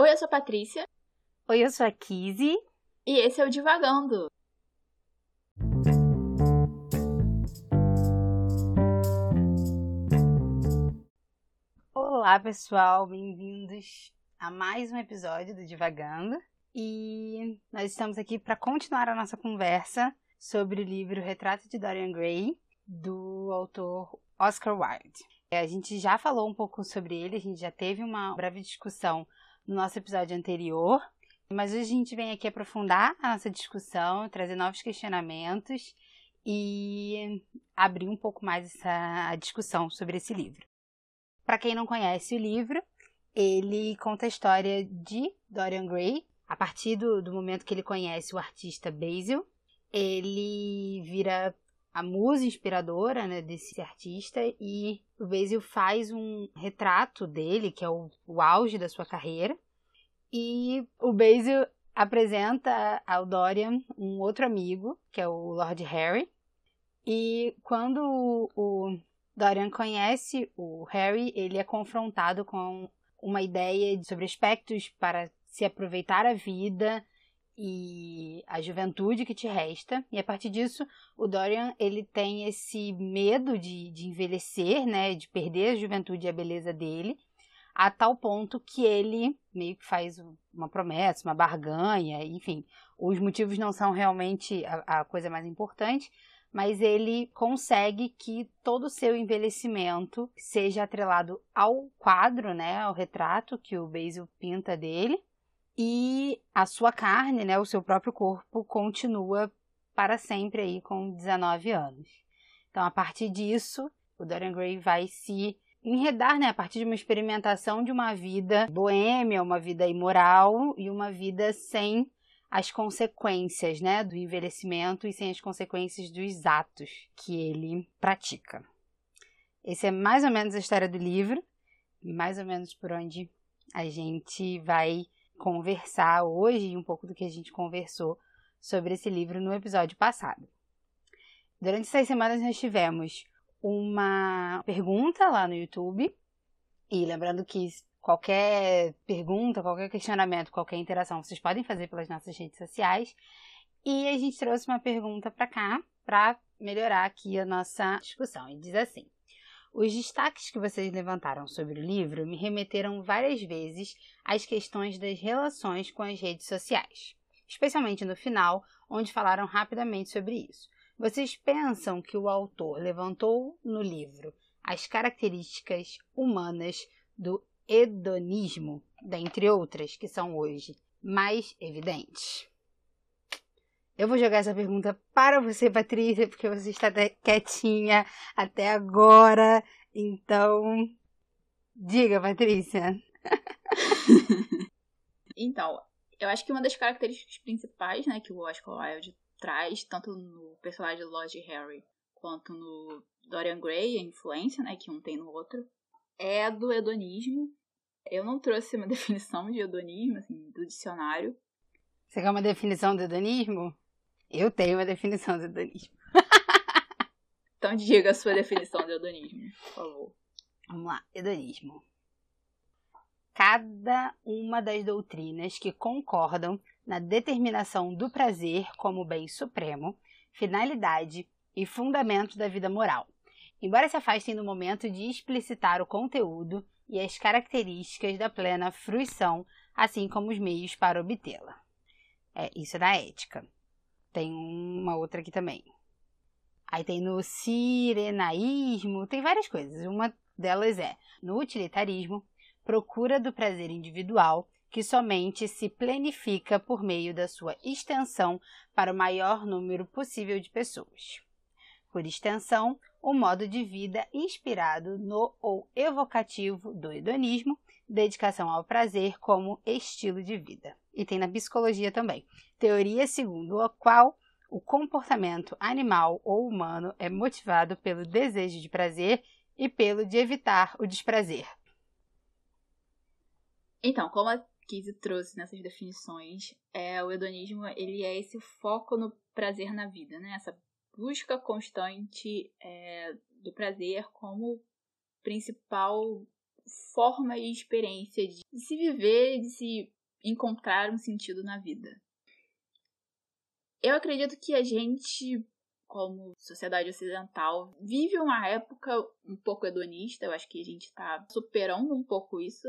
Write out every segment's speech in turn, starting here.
Oi, eu sou a Patrícia. Oi, eu sou a Kizzy. E esse é o Divagando. Olá, pessoal, bem-vindos a mais um episódio do Divagando. E nós estamos aqui para continuar a nossa conversa sobre o livro Retrato de Dorian Gray, do autor Oscar Wilde. A gente já falou um pouco sobre ele, a gente já teve uma breve discussão no nosso episódio anterior, mas hoje a gente vem aqui aprofundar a nossa discussão, trazer novos questionamentos e abrir um pouco mais essa discussão sobre esse livro. Para quem não conhece o livro, ele conta a história de Dorian Gray, a partir do, do momento que ele conhece o artista Basil, ele vira a musa inspiradora né, desse artista e o Basil faz um retrato dele, que é o, o auge da sua carreira. E o Basil apresenta ao Dorian um outro amigo, que é o Lord Harry. E quando o, o Dorian conhece o Harry, ele é confrontado com uma ideia sobre aspectos para se aproveitar a vida e a juventude que te resta. E a partir disso, o Dorian ele tem esse medo de, de envelhecer, né, de perder a juventude e a beleza dele, a tal ponto que ele meio que faz uma promessa, uma barganha, enfim. Os motivos não são realmente a, a coisa mais importante, mas ele consegue que todo o seu envelhecimento seja atrelado ao quadro, né, ao retrato que o Basil pinta dele e a sua carne, né, o seu próprio corpo, continua para sempre aí com 19 anos. Então, a partir disso, o Dorian Gray vai se enredar, né, a partir de uma experimentação de uma vida boêmia, uma vida imoral e uma vida sem as consequências, né, do envelhecimento e sem as consequências dos atos que ele pratica. Esse é mais ou menos a história do livro, mais ou menos por onde a gente vai conversar hoje um pouco do que a gente conversou sobre esse livro no episódio passado. Durante essas semanas nós tivemos uma pergunta lá no YouTube e lembrando que qualquer pergunta, qualquer questionamento, qualquer interação vocês podem fazer pelas nossas redes sociais e a gente trouxe uma pergunta para cá para melhorar aqui a nossa discussão e diz assim: os destaques que vocês levantaram sobre o livro me remeteram várias vezes às questões das relações com as redes sociais, especialmente no final, onde falaram rapidamente sobre isso. Vocês pensam que o autor levantou no livro as características humanas do hedonismo, dentre outras que são hoje mais evidentes? Eu vou jogar essa pergunta para você, Patrícia, porque você está quietinha até agora. Então, diga, Patrícia. então, eu acho que uma das características principais, né, que o Oscar Wilde traz, tanto no personagem do Lord Harry quanto no Dorian Gray, a influência, né, que um tem no outro, é do hedonismo. Eu não trouxe uma definição de hedonismo, assim, do dicionário. Você quer uma definição do hedonismo? Eu tenho uma definição de hedonismo. então diga a sua definição de hedonismo, por favor. Vamos lá, hedonismo. Cada uma das doutrinas que concordam na determinação do prazer como bem supremo, finalidade e fundamento da vida moral, embora se afastem no momento de explicitar o conteúdo e as características da plena fruição, assim como os meios para obtê-la. É, isso é da ética. Tem uma outra aqui também. Aí tem no sirenaísmo, tem várias coisas. Uma delas é no utilitarismo, procura do prazer individual que somente se planifica por meio da sua extensão para o maior número possível de pessoas. Por extensão, o modo de vida inspirado no ou evocativo do hedonismo, dedicação ao prazer como estilo de vida. E tem na psicologia também, teoria segundo a qual o comportamento animal ou humano é motivado pelo desejo de prazer e pelo de evitar o desprazer. Então, como a Kizzy trouxe nessas definições, é, o hedonismo ele é esse foco no prazer na vida, né? Essa busca constante é, do prazer como principal forma e experiência de se viver, de se encontrar um sentido na vida. Eu acredito que a gente, como sociedade ocidental, vive uma época um pouco hedonista. Eu acho que a gente está superando um pouco isso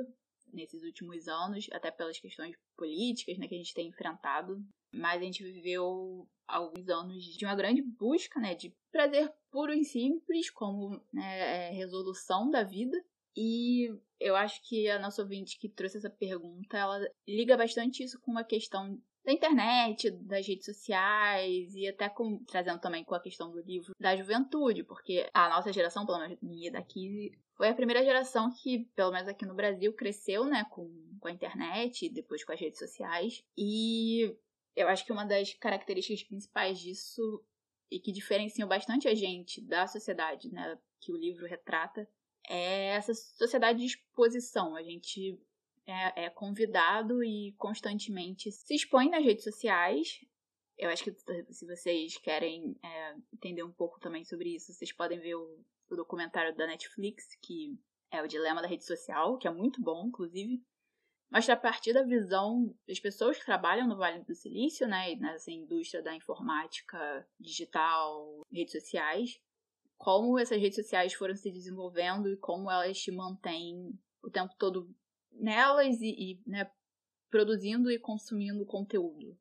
nesses últimos anos, até pelas questões políticas né, que a gente tem enfrentado. Mas a gente viveu alguns anos de uma grande busca né, de prazer puro e simples, como né, é, resolução da vida. E eu acho que a nossa ouvinte que trouxe essa pergunta, ela liga bastante isso com uma questão da internet, das redes sociais e até com, trazendo também com a questão do livro da juventude, porque a nossa geração, pelo menos minha daqui, foi a primeira geração que, pelo menos aqui no Brasil, cresceu, né, com, com a internet depois com as redes sociais. E eu acho que uma das características principais disso e que diferenciam bastante a gente da sociedade, né, que o livro retrata, é essa sociedade de exposição. A gente é, é convidado e constantemente se expõe nas redes sociais. Eu acho que se vocês querem é, entender um pouco também sobre isso, vocês podem ver o, o documentário da Netflix, que é o Dilema da Rede Social, que é muito bom, inclusive. Mostra a partir da visão das pessoas que trabalham no Vale do Silício, né, nessa indústria da informática digital, redes sociais, como essas redes sociais foram se desenvolvendo e como elas te mantêm o tempo todo nelas e, e né, produzindo e consumindo conteúdo.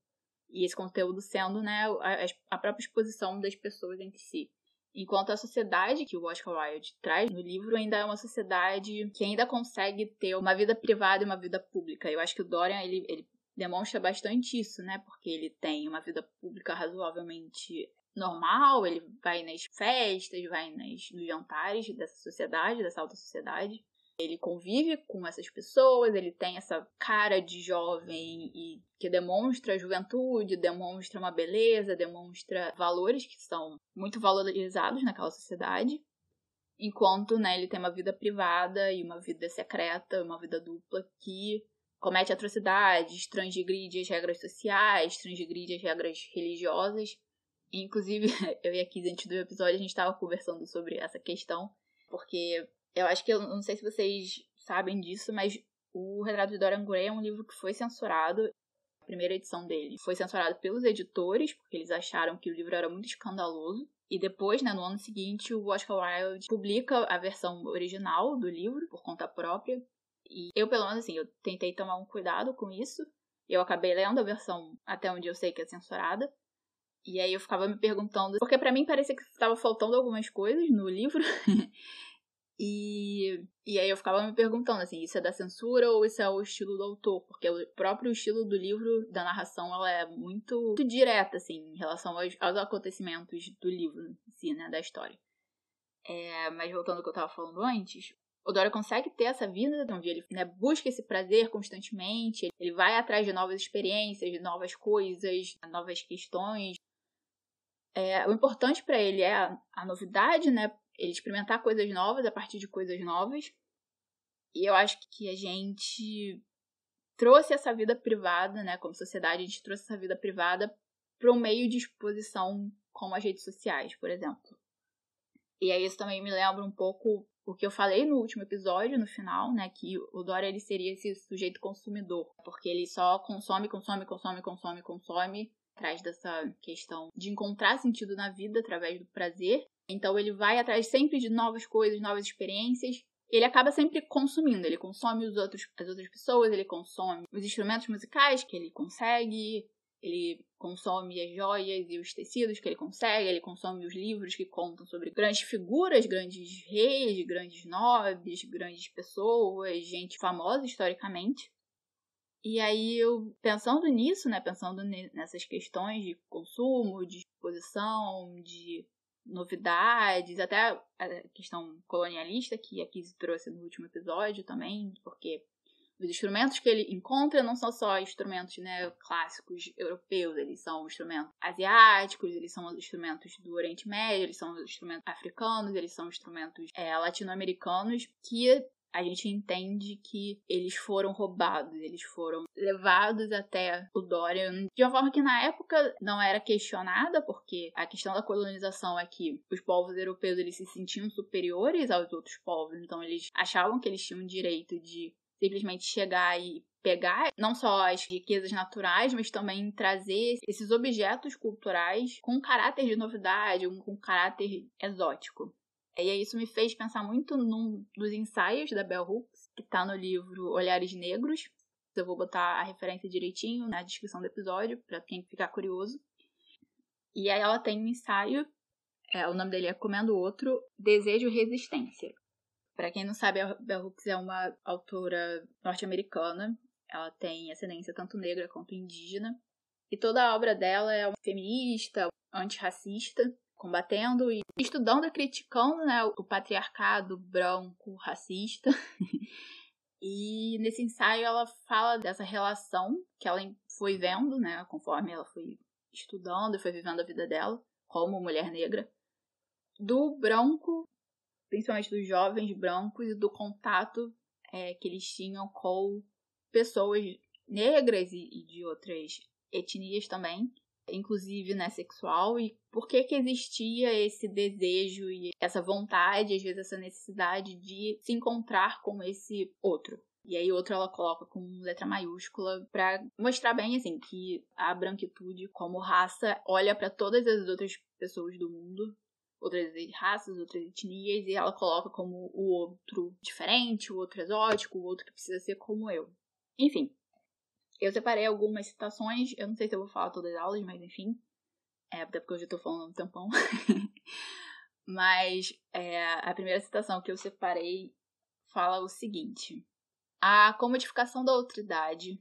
E esse conteúdo sendo né, a, a própria exposição das pessoas entre si. Enquanto a sociedade que o Oscar Wilde traz no livro ainda é uma sociedade que ainda consegue ter uma vida privada e uma vida pública. Eu acho que o Dorian ele, ele demonstra bastante isso, né? Porque ele tem uma vida pública razoavelmente normal, ele vai nas festas, vai nas, nos jantares dessa sociedade, dessa alta sociedade. Ele convive com essas pessoas, ele tem essa cara de jovem e que demonstra juventude, demonstra uma beleza, demonstra valores que são muito valorizados naquela sociedade. Enquanto né, ele tem uma vida privada e uma vida secreta, uma vida dupla que comete atrocidades, transgride as regras sociais, transgride as regras religiosas. Inclusive, eu e a Kiz, antes do episódio, a gente estava conversando sobre essa questão, porque eu acho que eu não sei se vocês sabem disso, mas o Retrato de Dorian Gray é um livro que foi censurado. A primeira edição dele foi censurada pelos editores, porque eles acharam que o livro era muito escandaloso. E depois, né, no ano seguinte, o Oscar Wilde publica a versão original do livro, por conta própria. E eu, pelo menos, assim, eu tentei tomar um cuidado com isso. Eu acabei lendo a versão até onde eu sei que é censurada. E aí eu ficava me perguntando, porque para mim parecia que estava faltando algumas coisas no livro. E, e aí eu ficava me perguntando assim, isso é da censura ou isso é o estilo do autor? Porque o próprio estilo do livro, da narração, ela é muito, muito direta, assim, em relação aos, aos acontecimentos do livro em si, né, da história. É, mas voltando ao que eu tava falando antes, o Dora consegue ter essa vida, onde ele né, busca esse prazer constantemente, ele vai atrás de novas experiências, de novas coisas, novas questões. É, o importante para ele é a, a novidade, né? ele experimentar coisas novas a partir de coisas novas. E eu acho que a gente trouxe essa vida privada, né, como sociedade, a gente trouxe essa vida privada para um meio de exposição como as redes sociais, por exemplo. E aí isso também me lembra um pouco o que eu falei no último episódio, no final, né, que o Dora ele seria esse sujeito consumidor, porque ele só consome, consome, consome, consome, consome, atrás dessa questão de encontrar sentido na vida através do prazer então ele vai atrás sempre de novas coisas, novas experiências. Ele acaba sempre consumindo, ele consome os outros, as outras pessoas, ele consome os instrumentos musicais que ele consegue, ele consome as joias e os tecidos que ele consegue, ele consome os livros que contam sobre grandes figuras, grandes reis, grandes nobres, grandes pessoas, gente famosa historicamente. E aí eu pensando nisso, né, pensando nessas questões de consumo, de exposição, de novidades, até a questão colonialista que a Kizzy trouxe no último episódio também, porque os instrumentos que ele encontra não são só instrumentos né, clássicos europeus, eles são instrumentos asiáticos, eles são instrumentos do Oriente Médio, eles são instrumentos africanos, eles são instrumentos é, latino-americanos que a gente entende que eles foram roubados, eles foram levados até o Dorian de uma forma que na época não era questionada, porque a questão da colonização é que os povos europeus eles se sentiam superiores aos outros povos, então eles achavam que eles tinham o direito de simplesmente chegar e pegar não só as riquezas naturais, mas também trazer esses objetos culturais com caráter de novidade, com caráter exótico. E aí isso me fez pensar muito num dos ensaios da Bell Hooks, que está no livro Olhares Negros. Eu vou botar a referência direitinho na descrição do episódio, para quem ficar curioso. E aí ela tem um ensaio, é, o nome dele é Comendo Outro, Desejo Resistência. Para quem não sabe, a Bell Hooks é uma autora norte-americana. Ela tem ascendência tanto negra quanto indígena. E toda a obra dela é feminista, antirracista, combatendo e estudando e criticando né, o patriarcado branco racista. e nesse ensaio ela fala dessa relação que ela foi vendo, né, conforme ela foi estudando e foi vivendo a vida dela como mulher negra, do branco, principalmente dos jovens brancos e do contato é, que eles tinham com pessoas negras e, e de outras etnias também, inclusive né, sexual, e por que que existia esse desejo e essa vontade, às vezes essa necessidade de se encontrar com esse outro. E aí outro ela coloca com letra maiúscula para mostrar bem assim que a branquitude como raça olha para todas as outras pessoas do mundo, outras raças, outras etnias e ela coloca como o outro diferente, o outro exótico, o outro que precisa ser como eu. Enfim, eu separei algumas citações, eu não sei se eu vou falar todas as aulas, mas enfim. É, até porque eu já tô falando um tampão. mas é, a primeira citação que eu separei fala o seguinte: A comodificação da outridade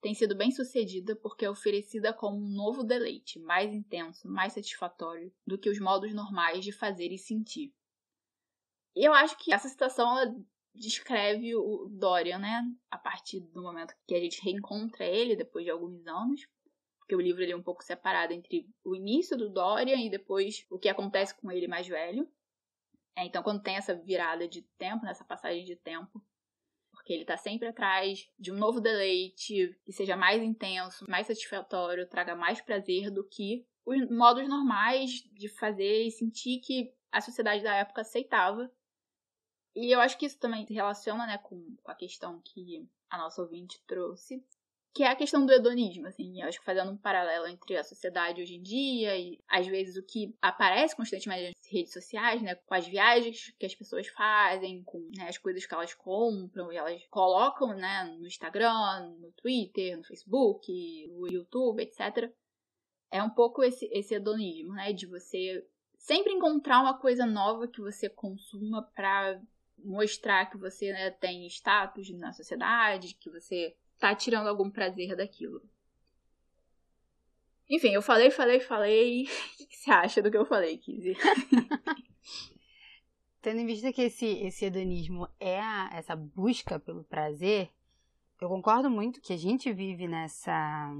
tem sido bem sucedida porque é oferecida como um novo deleite, mais intenso, mais satisfatório do que os modos normais de fazer e sentir. E eu acho que essa citação ela descreve o Dorian, né? A partir do momento que a gente reencontra ele depois de alguns anos. Porque o livro ele é um pouco separado entre o início do Dorian e depois o que acontece com ele mais velho. É, então, quando tem essa virada de tempo, nessa passagem de tempo, porque ele está sempre atrás de um novo deleite que seja mais intenso, mais satisfatório, traga mais prazer do que os modos normais de fazer e sentir que a sociedade da época aceitava e eu acho que isso também se relaciona, né, com a questão que a nossa ouvinte trouxe, que é a questão do hedonismo, assim, eu acho que fazendo um paralelo entre a sociedade hoje em dia e às vezes o que aparece constantemente nas redes sociais, né, com as viagens que as pessoas fazem, com né, as coisas que elas compram e elas colocam, né, no Instagram, no Twitter, no Facebook, no YouTube, etc. É um pouco esse, esse hedonismo, né, de você sempre encontrar uma coisa nova que você consuma para mostrar que você né, tem status na sociedade, que você tá tirando algum prazer daquilo. Enfim, eu falei, falei, falei. O que você acha do que eu falei, Kizzy? Tendo em vista que esse, esse hedonismo é a, essa busca pelo prazer, eu concordo muito que a gente vive nessa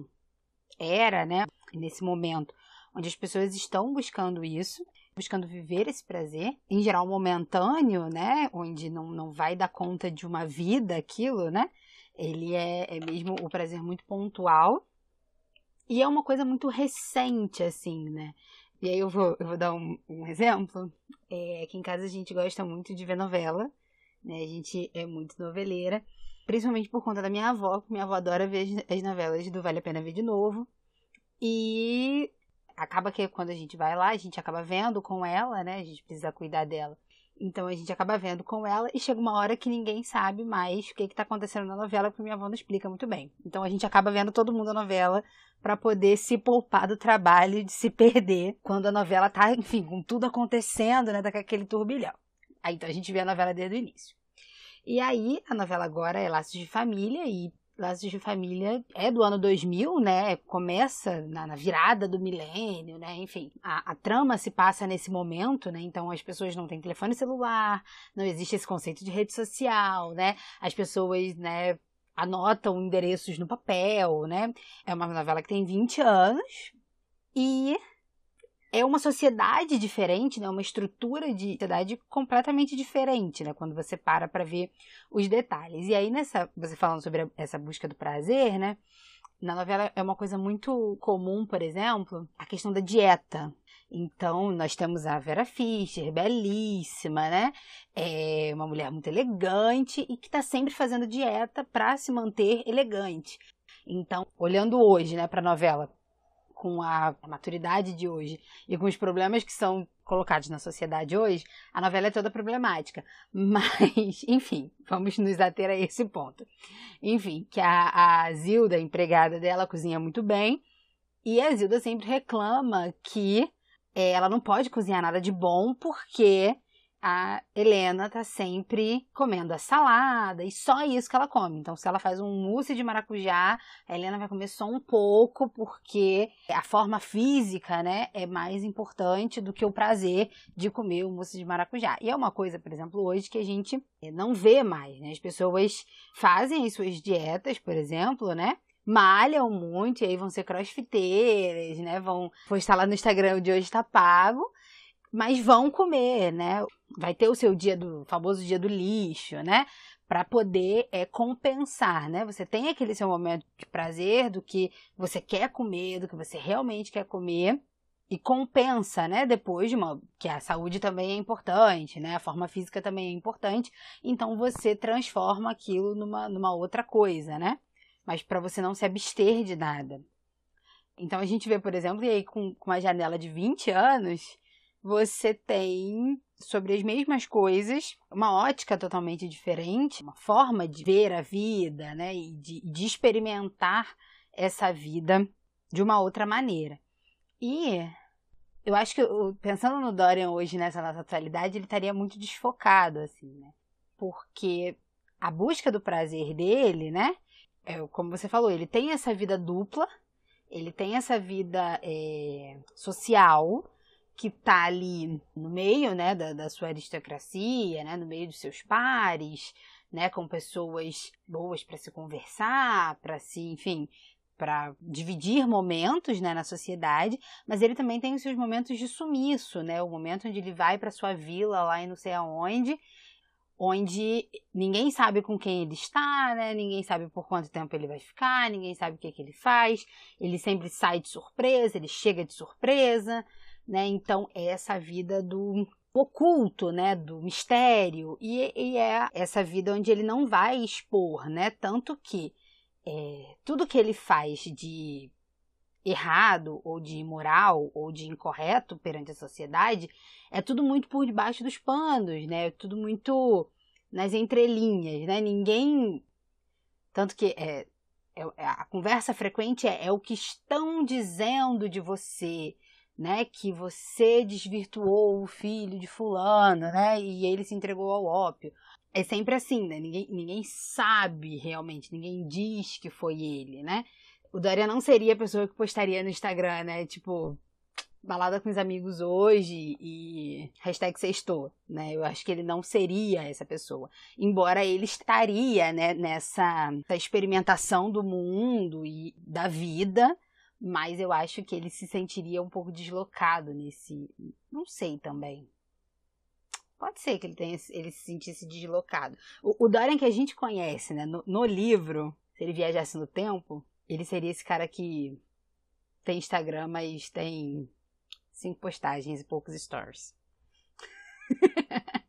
era, né? Nesse momento onde as pessoas estão buscando isso buscando viver esse prazer, em geral momentâneo, né? Onde não, não vai dar conta de uma vida aquilo, né? Ele é, é mesmo o prazer muito pontual. E é uma coisa muito recente, assim, né? E aí eu vou, eu vou dar um, um exemplo. É, aqui em casa a gente gosta muito de ver novela, né? A gente é muito noveleira, principalmente por conta da minha avó, que minha avó adora ver as, as novelas do Vale a Pena Ver de Novo. E acaba que quando a gente vai lá, a gente acaba vendo com ela, né? A gente precisa cuidar dela. Então a gente acaba vendo com ela e chega uma hora que ninguém sabe mais o que está acontecendo na novela, porque minha avó não explica muito bem. Então a gente acaba vendo todo mundo a novela para poder se poupar do trabalho de se perder quando a novela tá, enfim, com tudo acontecendo, né, daquele turbilhão. Aí então a gente vê a novela desde o início. E aí a novela agora é Laços de Família e Laços de Família é do ano 2000, né? Começa na, na virada do milênio, né? Enfim, a, a, trama se passa nesse momento, né? Então as pessoas não têm telefone celular, não existe esse conceito de rede social, né? As pessoas, né? Anotam endereços no papel, né? É uma novela que tem 20 anos e é uma sociedade diferente, né? Uma estrutura de sociedade completamente diferente, né? Quando você para para ver os detalhes. E aí nessa, você falando sobre essa busca do prazer, né? Na novela é uma coisa muito comum, por exemplo, a questão da dieta. Então, nós temos a Vera Fischer, belíssima, né? É uma mulher muito elegante e que está sempre fazendo dieta para se manter elegante. Então, olhando hoje, né, para a novela, com a maturidade de hoje e com os problemas que são colocados na sociedade hoje, a novela é toda problemática. Mas, enfim, vamos nos ater a esse ponto. Enfim, que a, a Zilda, a empregada dela, cozinha muito bem. E a Zilda sempre reclama que é, ela não pode cozinhar nada de bom porque a Helena tá sempre comendo a salada e só isso que ela come. Então, se ela faz um mousse de maracujá, a Helena vai comer só um pouco, porque a forma física, né, é mais importante do que o prazer de comer o mousse de maracujá. E é uma coisa, por exemplo, hoje que a gente não vê mais, né? As pessoas fazem as suas dietas, por exemplo, né? malham muito e aí vão ser crossfiteiras, né? Vão postar lá no Instagram de hoje tá pago mas vão comer, né? Vai ter o seu dia do famoso dia do lixo, né? Para poder é, compensar, né? Você tem aquele seu momento de prazer do que você quer comer, do que você realmente quer comer e compensa, né? Depois de uma que a saúde também é importante, né? A forma física também é importante, então você transforma aquilo numa, numa outra coisa, né? Mas para você não se abster de nada. Então a gente vê, por exemplo, e aí com, com uma janela de 20 anos, você tem sobre as mesmas coisas, uma ótica totalmente diferente, uma forma de ver a vida, né, e de, de experimentar essa vida de uma outra maneira. E eu acho que, pensando no Dorian hoje nessa nossa atualidade, ele estaria muito desfocado, assim, né? Porque a busca do prazer dele, né? É, como você falou, ele tem essa vida dupla, ele tem essa vida é, social, que está ali no meio, né, da, da sua aristocracia, né, no meio dos seus pares, né, com pessoas boas para se conversar, para se, enfim, para dividir momentos, né, na sociedade, mas ele também tem os seus momentos de sumiço, né, o momento onde ele vai para sua vila lá e não sei aonde, onde ninguém sabe com quem ele está, né? Ninguém sabe por quanto tempo ele vai ficar, ninguém sabe o que, que ele faz. Ele sempre sai de surpresa, ele chega de surpresa, né? Então, é essa vida do oculto, né, do mistério, e, e, é essa vida onde ele não vai expor, né, tanto que é, tudo que ele faz de errado, ou de imoral, ou de incorreto perante a sociedade, é tudo muito por debaixo dos panos, né, é tudo muito nas entrelinhas, né, ninguém, tanto que é, é a conversa frequente é, é o que estão dizendo de você, né, que você desvirtuou o filho de fulano, né, e ele se entregou ao ópio. É sempre assim, né? Ninguém, ninguém sabe realmente, ninguém diz que foi ele, né? O Daria não seria a pessoa que postaria no Instagram, né? Tipo, balada com os amigos hoje e hashtag sextou, né? Eu acho que ele não seria essa pessoa. Embora ele estaria, né, nessa experimentação do mundo e da vida, mas eu acho que ele se sentiria um pouco deslocado nesse. Não sei também. Pode ser que ele, tenha, ele se sentisse deslocado. O, o Dorian que a gente conhece, né? No, no livro, se ele viajasse no tempo, ele seria esse cara que tem Instagram, mas tem cinco postagens e poucos stories.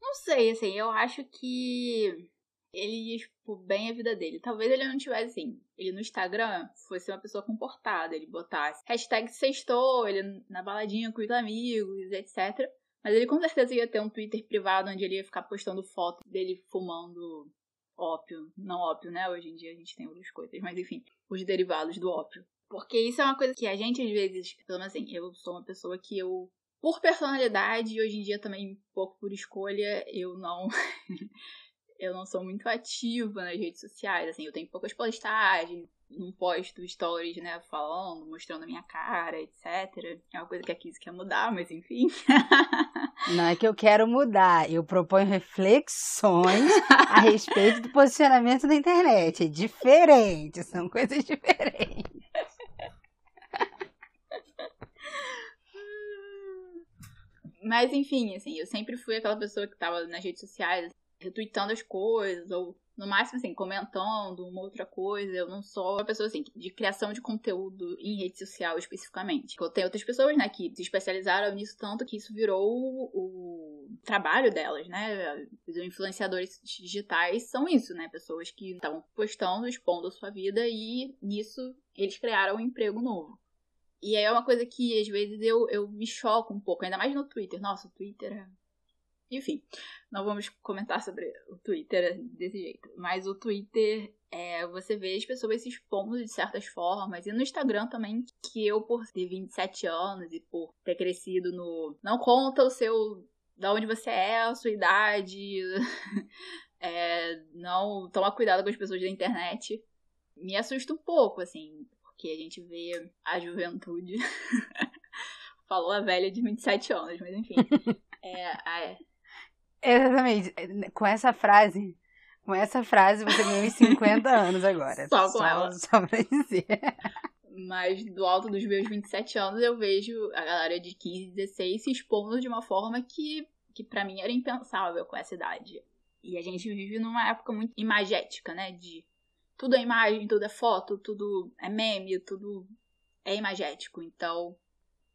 Não sei, assim, eu acho que ele ia expor bem a vida dele. Talvez ele não tivesse assim. Ele no Instagram fosse uma pessoa comportada, ele botasse hashtag sextou, ele na baladinha com os amigos, etc. Mas ele com certeza ia ter um Twitter privado onde ele ia ficar postando foto dele fumando ópio. Não ópio, né? Hoje em dia a gente tem outras coisas, mas enfim, os derivados do ópio. Porque isso é uma coisa que a gente às vezes, pelo menos assim, eu sou uma pessoa que eu por personalidade e hoje em dia também um pouco por escolha, eu não eu não sou muito ativa nas redes sociais, assim, eu tenho poucas postagens, não posto stories, né, falando, mostrando a minha cara, etc. É uma coisa que a Kiss quer mudar, mas enfim. Não é que eu quero mudar, eu proponho reflexões a respeito do posicionamento da internet. É diferente, são coisas diferentes. Mas enfim, assim, eu sempre fui aquela pessoa que tava nas redes sociais retweetando as coisas, ou no máximo, assim, comentando uma outra coisa. Eu não sou uma pessoa, assim, de criação de conteúdo em rede social especificamente. Eu tenho outras pessoas, né, que se especializaram nisso tanto que isso virou o, o trabalho delas, né? Os influenciadores digitais são isso, né? Pessoas que estavam postando, expondo a sua vida e nisso eles criaram um emprego novo. E aí é uma coisa que às vezes eu, eu me choco um pouco, ainda mais no Twitter. Nossa, o Twitter é enfim, não vamos comentar sobre o Twitter desse jeito. Mas o Twitter, é, você vê as pessoas se expondo de certas formas. E no Instagram também, que eu, por ter 27 anos e por ter crescido no. Não conta o seu. Da onde você é, a sua idade. é, não toma cuidado com as pessoas da internet. Me assusta um pouco, assim, porque a gente vê a juventude. Falou a velha de 27 anos, mas enfim. é, Exatamente. Com essa frase, com essa frase você ganhou 50 anos agora. Só com só, ela. Só pra dizer. Mas do alto dos meus 27 anos eu vejo a galera de 15, 16 se expondo de uma forma que, que para mim era impensável com essa idade. E a gente vive numa época muito imagética, né? De tudo é imagem, tudo é foto, tudo é meme, tudo é imagético. Então,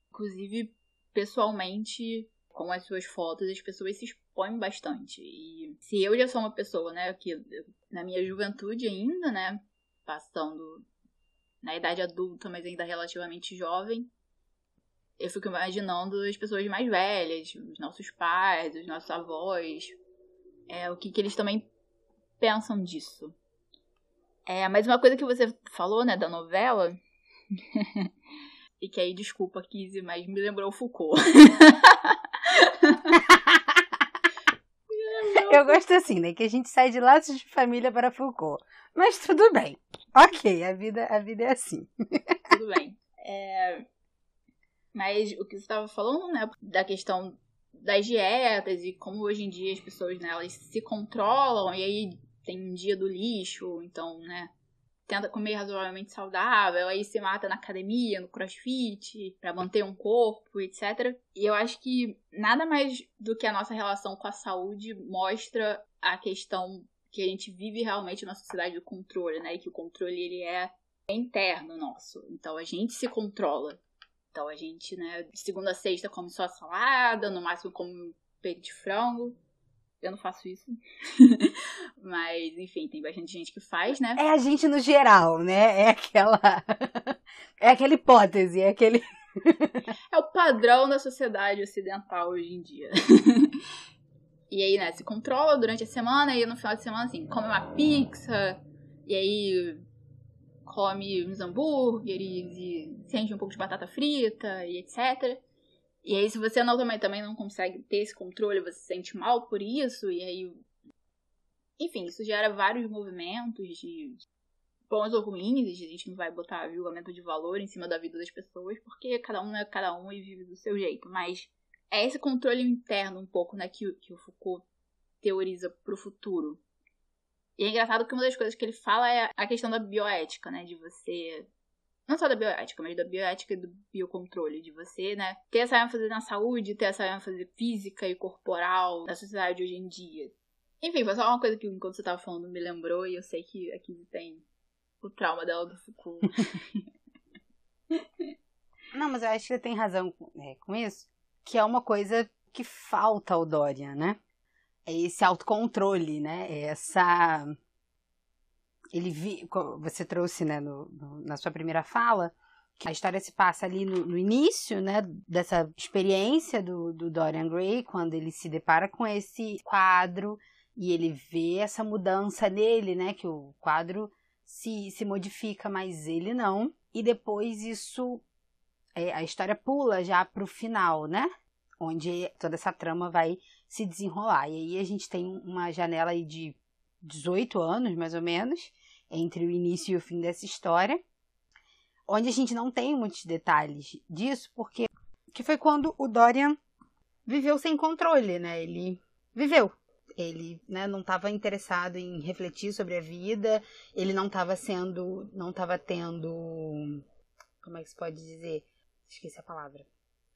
inclusive, pessoalmente, com as suas fotos, as pessoas se expõem bastante. E se eu já sou uma pessoa, né, que na minha juventude ainda, né, passando na idade adulta, mas ainda relativamente jovem, eu fico imaginando as pessoas mais velhas, os nossos pais, os nossos avós, é, o que, que eles também pensam disso. É, mas uma coisa que você falou, né, da novela, e que aí, desculpa, Kizzy, mas me lembrou Foucault. Eu gosto assim, né? Que a gente sai de laços de família para Foucault. Mas tudo bem. Ok, a vida, a vida é assim. Tudo bem. É... Mas o que você estava falando, né? Da questão das dietas e como hoje em dia as pessoas, né, elas se controlam e aí tem um dia do lixo, então, né, tenta comer razoavelmente saudável, aí se mata na academia, no crossfit, para manter um corpo, etc. E eu acho que nada mais do que a nossa relação com a saúde mostra a questão que a gente vive realmente na sociedade do controle, né? E que o controle ele é interno nosso. Então a gente se controla. Então a gente, né, de segunda a sexta come só salada, no máximo come um peito de frango. Eu não faço isso. Mas, enfim, tem bastante gente que faz, né? É a gente no geral, né? É aquela. é aquela hipótese, é aquele. é o padrão da sociedade ocidental hoje em dia. e aí, né, se controla durante a semana e no final de semana, assim, come uma pizza, e aí come uns hambúrgueres e sente um pouco de batata frita e etc. E aí, se você não, também, também não consegue ter esse controle, você se sente mal por isso, e aí. Enfim, isso gera vários movimentos de bons ou ruins, a gente não vai botar julgamento de valor em cima da vida das pessoas, porque cada um é cada um e vive do seu jeito. Mas é esse controle interno um pouco, né, que, que o Foucault teoriza pro futuro. E é engraçado que uma das coisas que ele fala é a questão da bioética, né, de você não só da bioética, mas da bioética e do biocontrole, de você, né, ter essa ênfase na saúde, ter essa ênfase física e corporal na sociedade hoje em dia. Enfim, foi só uma coisa que enquanto você tava falando me lembrou e eu sei que aqui tem o trauma dela do Foucault. Não, mas eu acho que você tem razão é, com isso, que é uma coisa que falta ao Dorian, né? É esse autocontrole, né? É essa ele vi, você trouxe né, no, no, na sua primeira fala que a história se passa ali no, no início né, dessa experiência do, do Dorian Gray, quando ele se depara com esse quadro e ele vê essa mudança nele, né, que o quadro se, se modifica, mas ele não. E depois isso, é, a história pula já para o final, né, onde toda essa trama vai se desenrolar. E aí a gente tem uma janela aí de 18 anos, mais ou menos, entre o início e o fim dessa história, onde a gente não tem muitos detalhes disso, porque que foi quando o Dorian viveu sem controle, né? Ele viveu. Ele né, não estava interessado em refletir sobre a vida, ele não estava sendo, não estava tendo, como é que se pode dizer? Esqueci a palavra.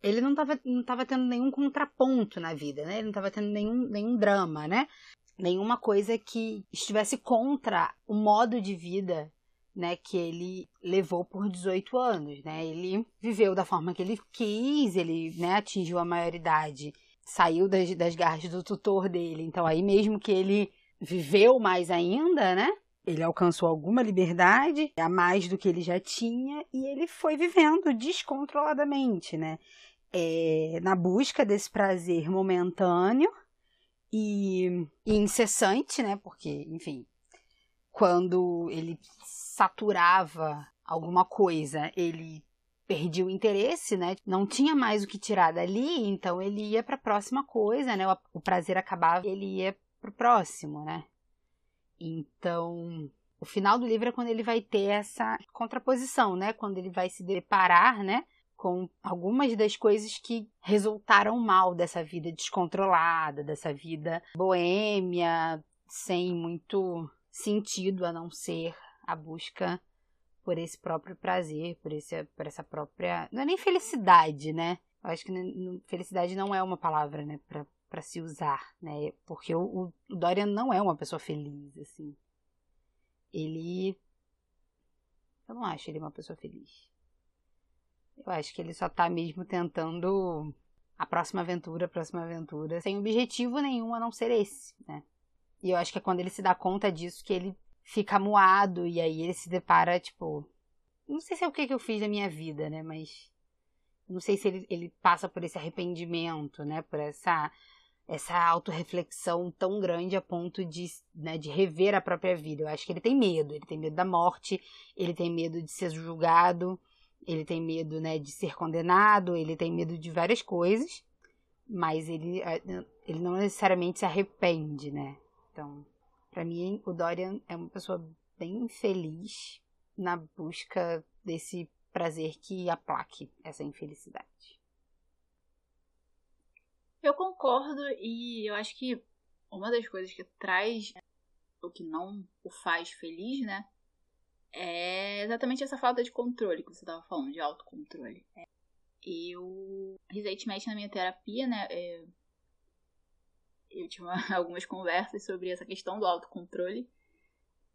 ele não estava não tava tendo nenhum contraponto na vida, né? Ele não estava tendo nenhum, nenhum drama, né? Nenhuma coisa que estivesse contra o modo de vida né, que ele levou por 18 anos, né? Ele viveu da forma que ele quis, ele, né, atingiu a maioridade, saiu das, das garras do tutor dele. Então aí mesmo que ele viveu mais ainda, né? Ele alcançou alguma liberdade, a mais do que ele já tinha, e ele foi vivendo descontroladamente, né? É, na busca desse prazer momentâneo e, e incessante, né? Porque, enfim, quando ele saturava alguma coisa, ele perdia o interesse, né? Não tinha mais o que tirar dali, então ele ia para a próxima coisa, né? O prazer acabava, ele ia pro próximo, né? Então, o final do livro é quando ele vai ter essa contraposição, né? Quando ele vai se deparar, né? Com algumas das coisas que resultaram mal dessa vida descontrolada, dessa vida boêmia, sem muito sentido a não ser a busca por esse próprio prazer, por, esse, por essa própria. Não é nem felicidade, né? Eu acho que felicidade não é uma palavra, né, para se usar, né? Porque o, o Dorian não é uma pessoa feliz, assim. Ele. Eu não acho ele uma pessoa feliz. Eu acho que ele só tá mesmo tentando a próxima aventura, a próxima aventura, sem objetivo nenhum a não ser esse, né? E eu acho que é quando ele se dá conta disso que ele fica moado e aí ele se depara, tipo. Não sei se é o que, que eu fiz da minha vida, né? Mas. Não sei se ele, ele passa por esse arrependimento, né? Por essa essa autorreflexão tão grande a ponto de, né, de rever a própria vida. Eu acho que ele tem medo, ele tem medo da morte, ele tem medo de ser julgado, ele tem medo né, de ser condenado, ele tem medo de várias coisas, mas ele, ele não necessariamente se arrepende, né? Então, para mim, o Dorian é uma pessoa bem feliz na busca desse prazer que aplaque essa infelicidade. Eu concordo e eu acho que uma das coisas que traz o que não o faz feliz, né? É exatamente essa falta de controle que você estava falando, de autocontrole. Eu recentemente na minha terapia, né? É, eu tive algumas conversas sobre essa questão do autocontrole,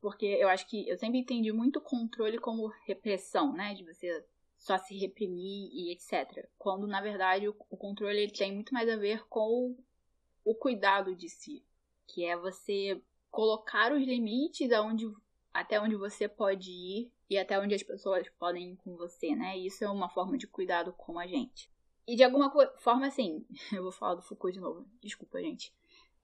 porque eu acho que eu sempre entendi muito controle como repressão, né? De você só se reprimir e etc. Quando na verdade o, controle ele tem muito mais a ver com o cuidado de si, que é você colocar os limites aonde, até onde você pode ir e até onde as pessoas podem ir com você, né? Isso é uma forma de cuidado com a gente. E de alguma forma, assim, eu vou falar do Foucault de novo, desculpa, gente.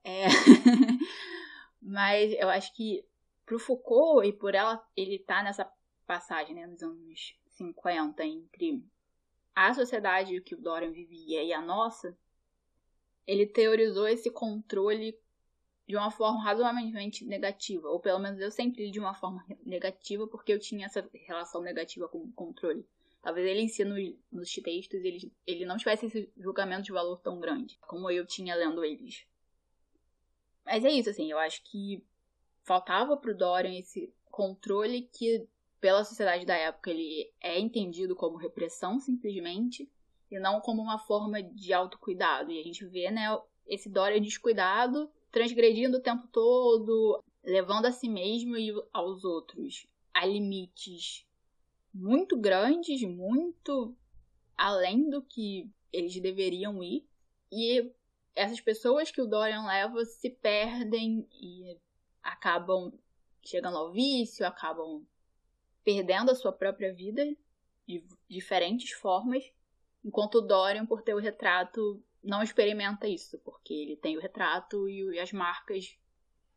É... Mas eu acho que pro Foucault e por ela, ele tá nessa passagem, né, nos anos 50, entre a sociedade que o Dorian vivia e a nossa, ele teorizou esse controle de uma forma razoavelmente negativa, ou pelo menos eu sempre li de uma forma negativa porque eu tinha essa relação negativa com o controle. Talvez ele em si nos textos ele, ele não tivesse esse julgamento de valor tão grande como eu tinha lendo eles. Mas é isso, assim, eu acho que faltava pro Dorian esse controle que, pela sociedade da época, ele é entendido como repressão, simplesmente, e não como uma forma de autocuidado. E a gente vê, né, esse Dorian descuidado, transgredindo o tempo todo, levando a si mesmo e aos outros a limites muito grandes, muito além do que eles deveriam ir. E essas pessoas que o Dorian leva se perdem e acabam chegando ao vício, acabam perdendo a sua própria vida de diferentes formas, enquanto o Dorian, por ter o retrato, não experimenta isso, porque ele tem o retrato e as marcas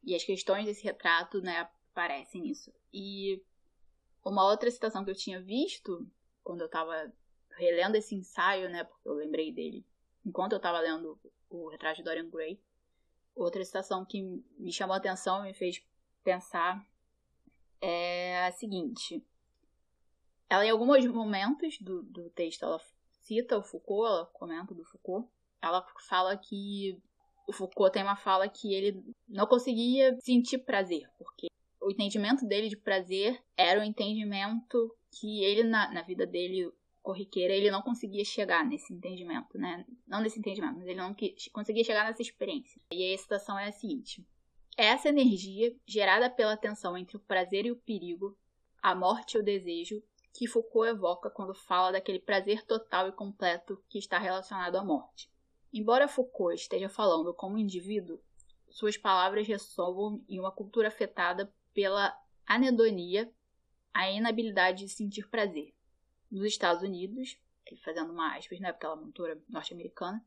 e as questões desse retrato, né, aparecem nisso. E uma outra citação que eu tinha visto quando eu estava relendo esse ensaio, né, porque eu lembrei dele enquanto eu estava lendo o retrato de Dorian Gray. Outra citação que me chamou a atenção e me fez pensar é a seguinte. Ela, em alguns momentos do, do texto, ela cita o Foucault, ela comenta do Foucault. Ela fala que o Foucault tem uma fala que ele não conseguia sentir prazer, porque o entendimento dele de prazer era o entendimento que ele, na, na vida dele, corriqueira, ele não conseguia chegar nesse entendimento, né? Não nesse entendimento, mas ele não conseguia chegar nessa experiência. E a excitação é a seguinte: essa energia gerada pela tensão entre o prazer e o perigo, a morte e o desejo, que Foucault evoca quando fala daquele prazer total e completo que está relacionado à morte. Embora Foucault esteja falando como indivíduo, suas palavras ressoam em uma cultura afetada pela anedonia, a inabilidade de sentir prazer. Nos Estados Unidos, fazendo uma aspas, né, porque ela é uma autora norte-americana,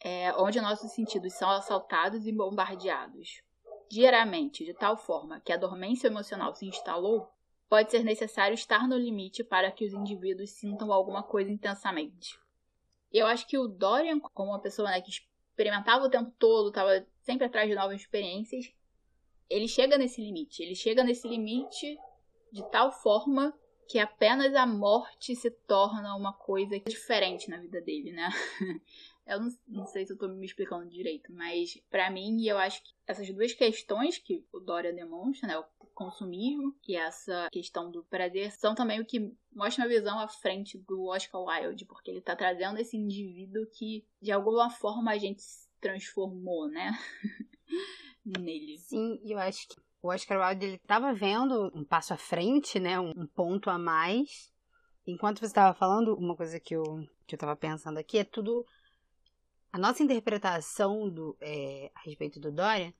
é, onde nossos sentidos são assaltados e bombardeados diariamente de tal forma que a dormência emocional se instalou, pode ser necessário estar no limite para que os indivíduos sintam alguma coisa intensamente. Eu acho que o Dorian, como uma pessoa né, que experimentava o tempo todo, estava sempre atrás de novas experiências, ele chega nesse limite. Ele chega nesse limite de tal forma que apenas a morte se torna uma coisa diferente na vida dele, né? Eu não, não, sei se eu tô me explicando direito, mas para mim, eu acho que essas duas questões que o Dória demonstra, né? O consumismo e essa questão do prazer são também o que mostra uma visão à frente do Oscar Wilde, porque ele tá trazendo esse indivíduo que de alguma forma a gente se transformou, né? Nele. Sim, eu acho que o Oscar Wilde ele estava vendo um passo à frente, né, um, ponto a mais. Enquanto você estava falando, uma coisa que eu que eu estava pensando aqui é tudo a nossa interpretação do é, a respeito do Dória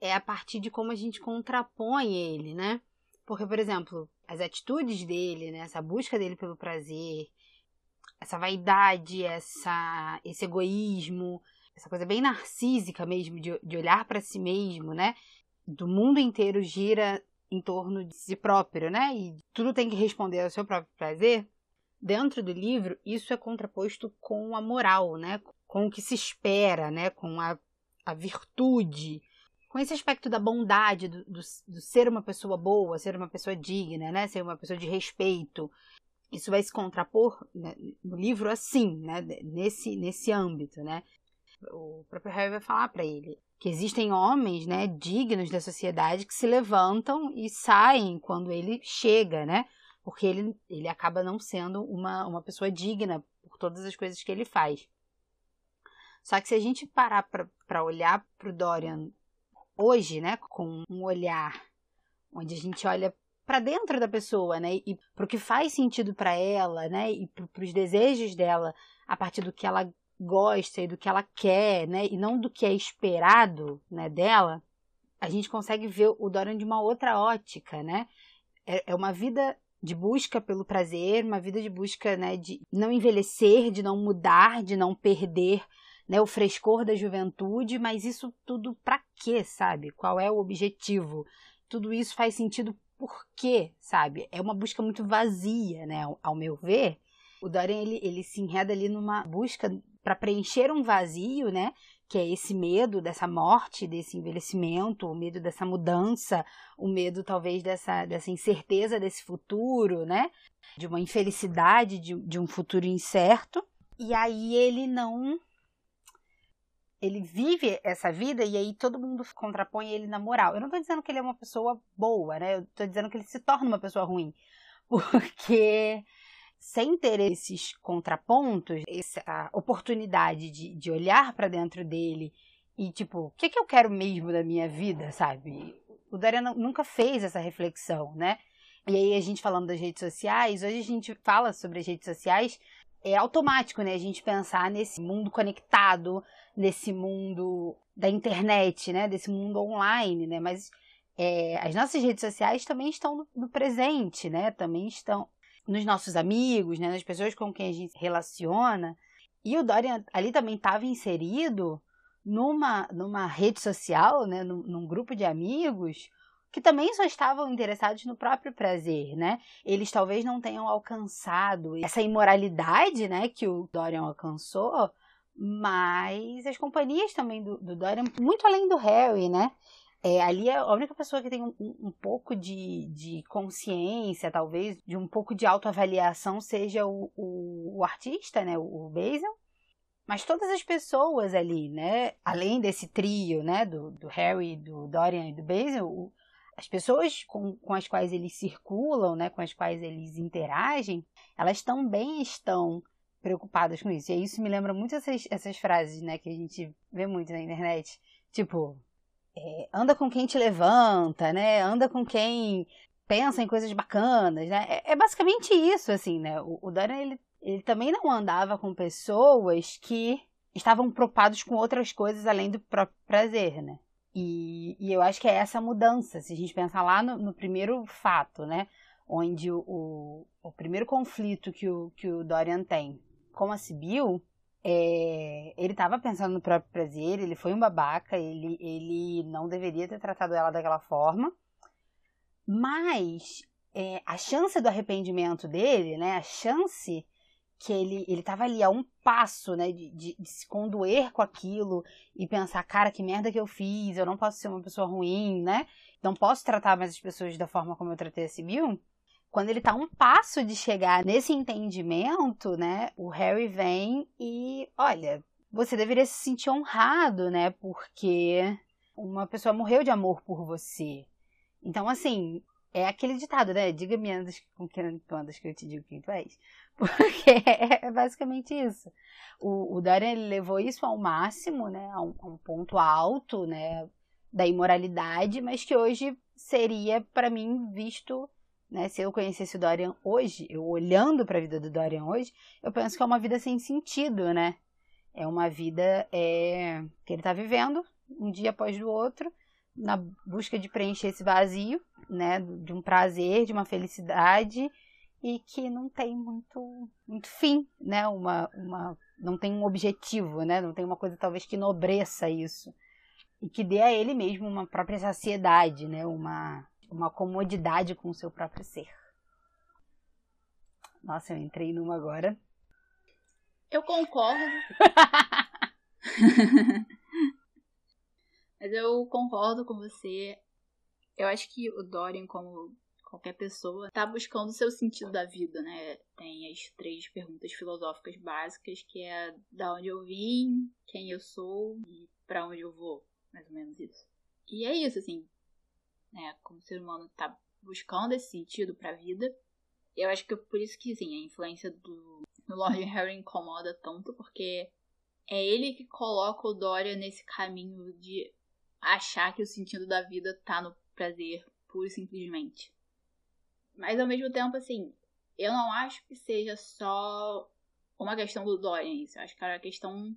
é a partir de como a gente contrapõe ele, né? Porque, por exemplo, as atitudes dele, né, essa busca dele pelo prazer, essa vaidade, essa, esse egoísmo, essa coisa bem narcísica mesmo de, de olhar para si mesmo, né? Do mundo inteiro gira em torno de si próprio, né? E tudo tem que responder ao seu próprio prazer. Dentro do livro, isso é contraposto com a moral, né? Com o que se espera, né? Com a, a virtude, com esse aspecto da bondade, do, do, do, ser uma pessoa boa, ser uma pessoa digna, né? Ser uma pessoa de respeito. Isso vai se contrapor né, no livro assim, né? Nesse, nesse âmbito, né? O próprio Harry vai falar para ele que existem homens, né, dignos da sociedade que se levantam e saem quando ele chega, né? Porque ele, ele acaba não sendo uma, uma pessoa digna por todas as coisas que ele faz. Só que se a gente parar para olhar para o Dorian hoje, né, com um olhar onde a gente olha para dentro da pessoa, né, e para o que faz sentido para ela, né, e para os desejos dela a partir do que ela gosta e do que ela quer, né, e não do que é esperado, né, dela, a gente consegue ver o Dorian de uma outra ótica, né? É, é uma vida de busca pelo prazer, uma vida de busca, né, de não envelhecer, de não mudar, de não perder né, o frescor da juventude, mas isso tudo para quê, sabe? Qual é o objetivo? Tudo isso faz sentido por quê, sabe? É uma busca muito vazia, né, ao meu ver. O Dorian ele, ele se enreda ali numa busca para preencher um vazio, né? Que é esse medo dessa morte, desse envelhecimento, o medo dessa mudança, o medo talvez dessa, dessa incerteza desse futuro, né? De uma infelicidade, de, de um futuro incerto. E aí ele não ele vive essa vida e aí todo mundo contrapõe ele na moral. Eu não tô dizendo que ele é uma pessoa boa, né? Eu tô dizendo que ele se torna uma pessoa ruim. Porque sem ter esses contrapontos, essa oportunidade de, de olhar para dentro dele e tipo, o que, que eu quero mesmo da minha vida, sabe? O Dorian nunca fez essa reflexão, né? E aí a gente falando das redes sociais, hoje a gente fala sobre as redes sociais, é automático, né? A gente pensar nesse mundo conectado, nesse mundo da internet, né? Desse mundo online, né? Mas é, as nossas redes sociais também estão no, no, presente, né? Também estão nos nossos amigos, né? Nas pessoas com quem a gente relaciona. E o Dorian ali também estava inserido numa, numa rede social, né? Num, num grupo de amigos que também só estavam interessados no próprio prazer, né? Eles talvez não tenham alcançado essa imoralidade, né, que o Dorian alcançou, mas as companhias também do, do Dorian, muito além do Harry, né? É, ali é a única pessoa que tem um, um pouco de, de, consciência, talvez, de um pouco de autoavaliação, seja o, o, o artista, né, o, o Basil. Mas todas as pessoas ali, né, além desse trio, né, do, do Harry, do Dorian e do Basil, as pessoas com, com as quais eles circulam, né, com as quais eles interagem, elas também estão preocupadas com isso. E isso me lembra muito essas, essas frases, né, que a gente vê muito na internet. Tipo, é, anda com quem te levanta, né? Anda com quem pensa em coisas bacanas, né? É, é basicamente isso, assim, né? O, o Dorian, ele, ele também não andava com pessoas que estavam preocupados com outras coisas além do próprio prazer, né? E, e eu acho que é essa mudança, se a gente pensar lá no, no primeiro fato, né? Onde o, o, o, primeiro conflito que o, que o Dorian tem com a Sibyl, é, ele estava pensando no próprio prazer, ele foi um babaca, ele, ele não deveria ter tratado ela daquela forma, mas é, a chance do arrependimento dele, né, a chance que ele ele estava ali a um passo, né, de, de, de, se condoer com aquilo e pensar, cara, que merda que eu fiz, eu não posso ser uma pessoa ruim, né? Não posso tratar mais as pessoas da forma como eu tratei a Sibyl. Quando ele tá a um passo de chegar nesse entendimento, né, o Harry vem e, olha, você deveria se sentir honrado, né, porque uma pessoa morreu de amor por você. Então, assim, é aquele ditado, né? Diga-me andas com quem tu andas que eu te digo quem tu és. Porque é basicamente isso. O, o Dorian ele levou isso ao máximo, né? A um, a um ponto alto, né? Da imoralidade, mas que hoje seria, para mim, visto né? Se eu conhecesse o Dorian hoje, eu olhando para a vida do Dorian hoje, eu penso que é uma vida sem sentido, né? É uma vida é, que ele está vivendo um dia após o outro, na busca de preencher esse vazio, né? De um prazer, de uma felicidade e que não tem muito, muito fim, né? Uma, uma, não tem um objetivo, né? Não tem uma coisa talvez que nobreça isso e que dê a ele mesmo uma própria saciedade, né? Uma, uma comodidade com o seu próprio ser. Nossa, eu entrei numa agora. Eu concordo. Mas eu concordo com você. Eu acho que o Dorian, como qualquer pessoa, tá buscando o seu sentido da vida, né? Tem as três perguntas filosóficas básicas, que é da onde eu vim, quem eu sou e para onde eu vou, mais ou menos isso. E é isso, assim, né? Como o ser humano tá buscando esse sentido para a vida. Eu acho que é por isso que, sim, a influência do, do Lord Harry incomoda tanto, porque é ele que coloca o Dorian nesse caminho de achar que o sentido da vida tá no prazer, pura e simplesmente. Mas ao mesmo tempo, assim, eu não acho que seja só uma questão do Dorian isso. Eu acho que é uma questão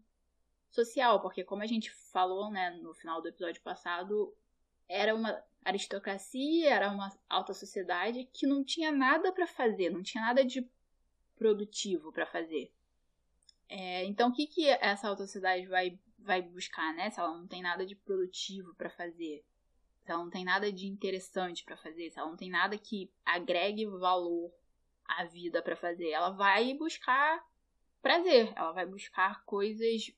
social, porque como a gente falou, né, no final do episódio passado, era uma aristocracia, era uma alta sociedade que não tinha nada para fazer, não tinha nada de produtivo para fazer. É, então, o que, que essa alta sociedade vai, vai buscar, né? Se ela não tem nada de produtivo para fazer, se ela não tem nada de interessante para fazer, se ela não tem nada que agregue valor à vida para fazer, ela vai buscar prazer, ela vai buscar coisas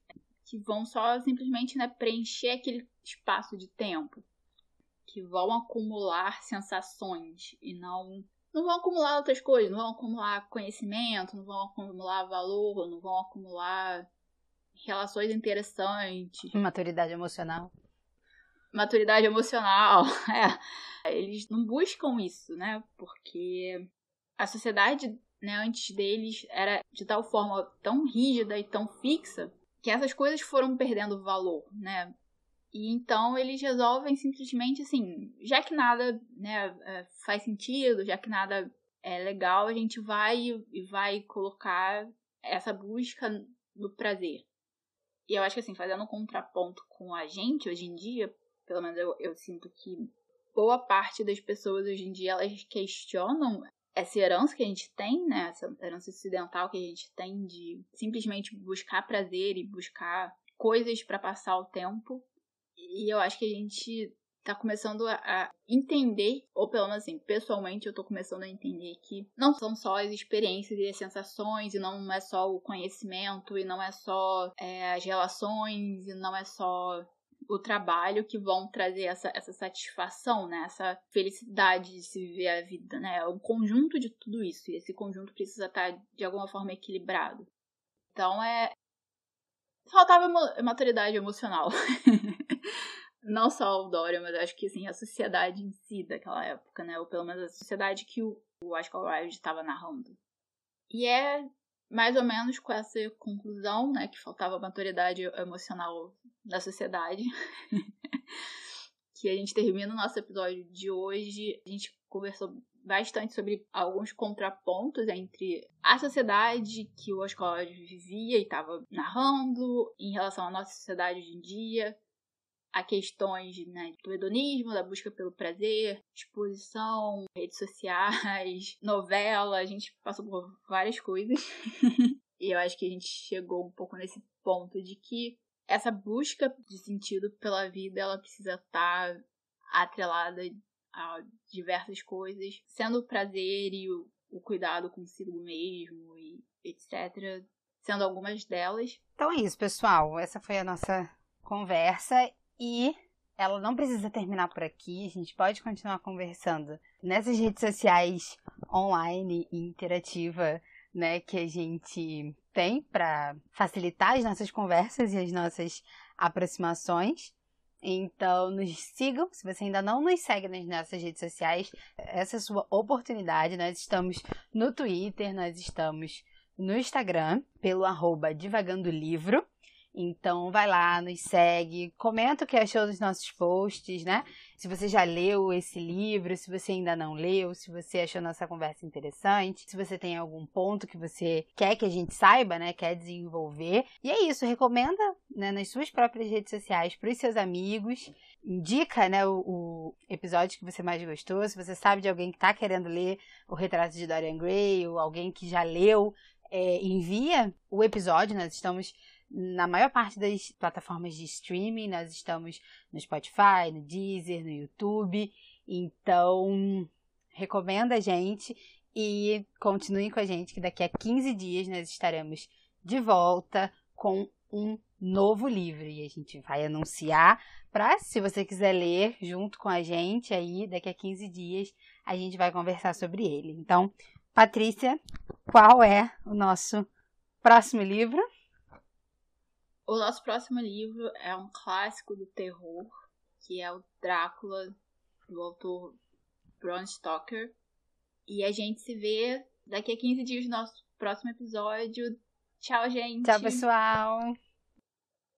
que vão só simplesmente né, preencher aquele espaço de tempo que vão acumular sensações e não não vão acumular outras coisas, não vão acumular conhecimento, não vão acumular valor, não vão acumular relações interessantes. Maturidade emocional. Maturidade emocional, é. Eles não buscam isso, né? Porque a sociedade, né, antes deles era de tal forma tão rígida e tão fixa que essas coisas foram perdendo valor, né? E então eles resolvem simplesmente assim, já que nada né, é, faz sentido, já que nada é legal, a gente vai e vai colocar essa busca do prazer. E eu acho que assim, fazendo um contraponto com a gente hoje em dia, pelo menos eu, eu sinto que boa parte das pessoas hoje em dia elas questionam essa herança que a gente tem, né? Essa herança ocidental que a gente tem de simplesmente buscar prazer e buscar coisas para passar o tempo e eu acho que a gente tá começando a, entender, ou pelo menos assim, pessoalmente eu tô começando a entender que não são só as experiências e as sensações, e não é só o conhecimento, e não é só é, as relações, e não é só o trabalho que vão trazer essa, essa satisfação, né? Essa felicidade de se viver a vida, né? É conjunto de tudo isso, e esse conjunto precisa estar tá, de alguma forma equilibrado. Então é. Faltava maturidade emocional. Não só o Dorian, mas acho que assim, a sociedade em si daquela época, né? Ou pelo menos a sociedade que o, o Oscar Wilde estava narrando. E é mais ou menos com essa conclusão, né? Que faltava maturidade emocional da sociedade. que a gente termina o nosso episódio de hoje. A gente conversou bastante sobre alguns contrapontos entre a sociedade que o Oscar vivia e estava narrando em relação à nossa sociedade hoje em dia, a questões né, do hedonismo, da busca pelo prazer, exposição, redes sociais, novela, a gente passou por várias coisas. e eu acho que a gente chegou um pouco nesse ponto de que essa busca de sentido pela vida, ela precisa estar atrelada a diversas coisas, sendo o prazer e o, o cuidado consigo mesmo e etc. Sendo algumas delas. Então é isso, pessoal. Essa foi a nossa conversa e ela não precisa terminar por aqui. A gente pode continuar conversando nessas redes sociais online e interativa, né, que a gente tem para facilitar as nossas conversas e as nossas aproximações. Então, nos sigam. Se você ainda não nos segue nas nossas redes sociais, essa é a sua oportunidade. Nós estamos no Twitter, nós estamos no Instagram, pelo arroba Divagando Livro. Então vai lá, nos segue, comenta o que achou dos nossos posts, né? Se você já leu esse livro, se você ainda não leu, se você achou nossa conversa interessante, se você tem algum ponto que você quer que a gente saiba, né? Quer desenvolver. E é isso, recomenda né, nas suas próprias redes sociais para os seus amigos. Indica né, o, o, episódio que você mais gostou. Se você sabe de alguém que está querendo ler o retrato de Dorian Gray, ou alguém que já leu, é, envia o episódio. Nós estamos na maior parte das plataformas de streaming. Nós estamos no Spotify, no Deezer, no YouTube. Então, recomenda a gente e continuem com a gente que daqui a 15 dias nós estaremos de volta com um novo livro e a gente vai anunciar para se você quiser ler junto com a gente aí daqui a 15 dias a gente vai conversar sobre ele. Então, Patrícia, qual é o nosso próximo livro? O nosso próximo livro é um clássico do terror, que é o Drácula, do autor Bram Stoker. E a gente se vê daqui a 15 dias no nosso próximo episódio. Tchau, gente. Tchau, pessoal.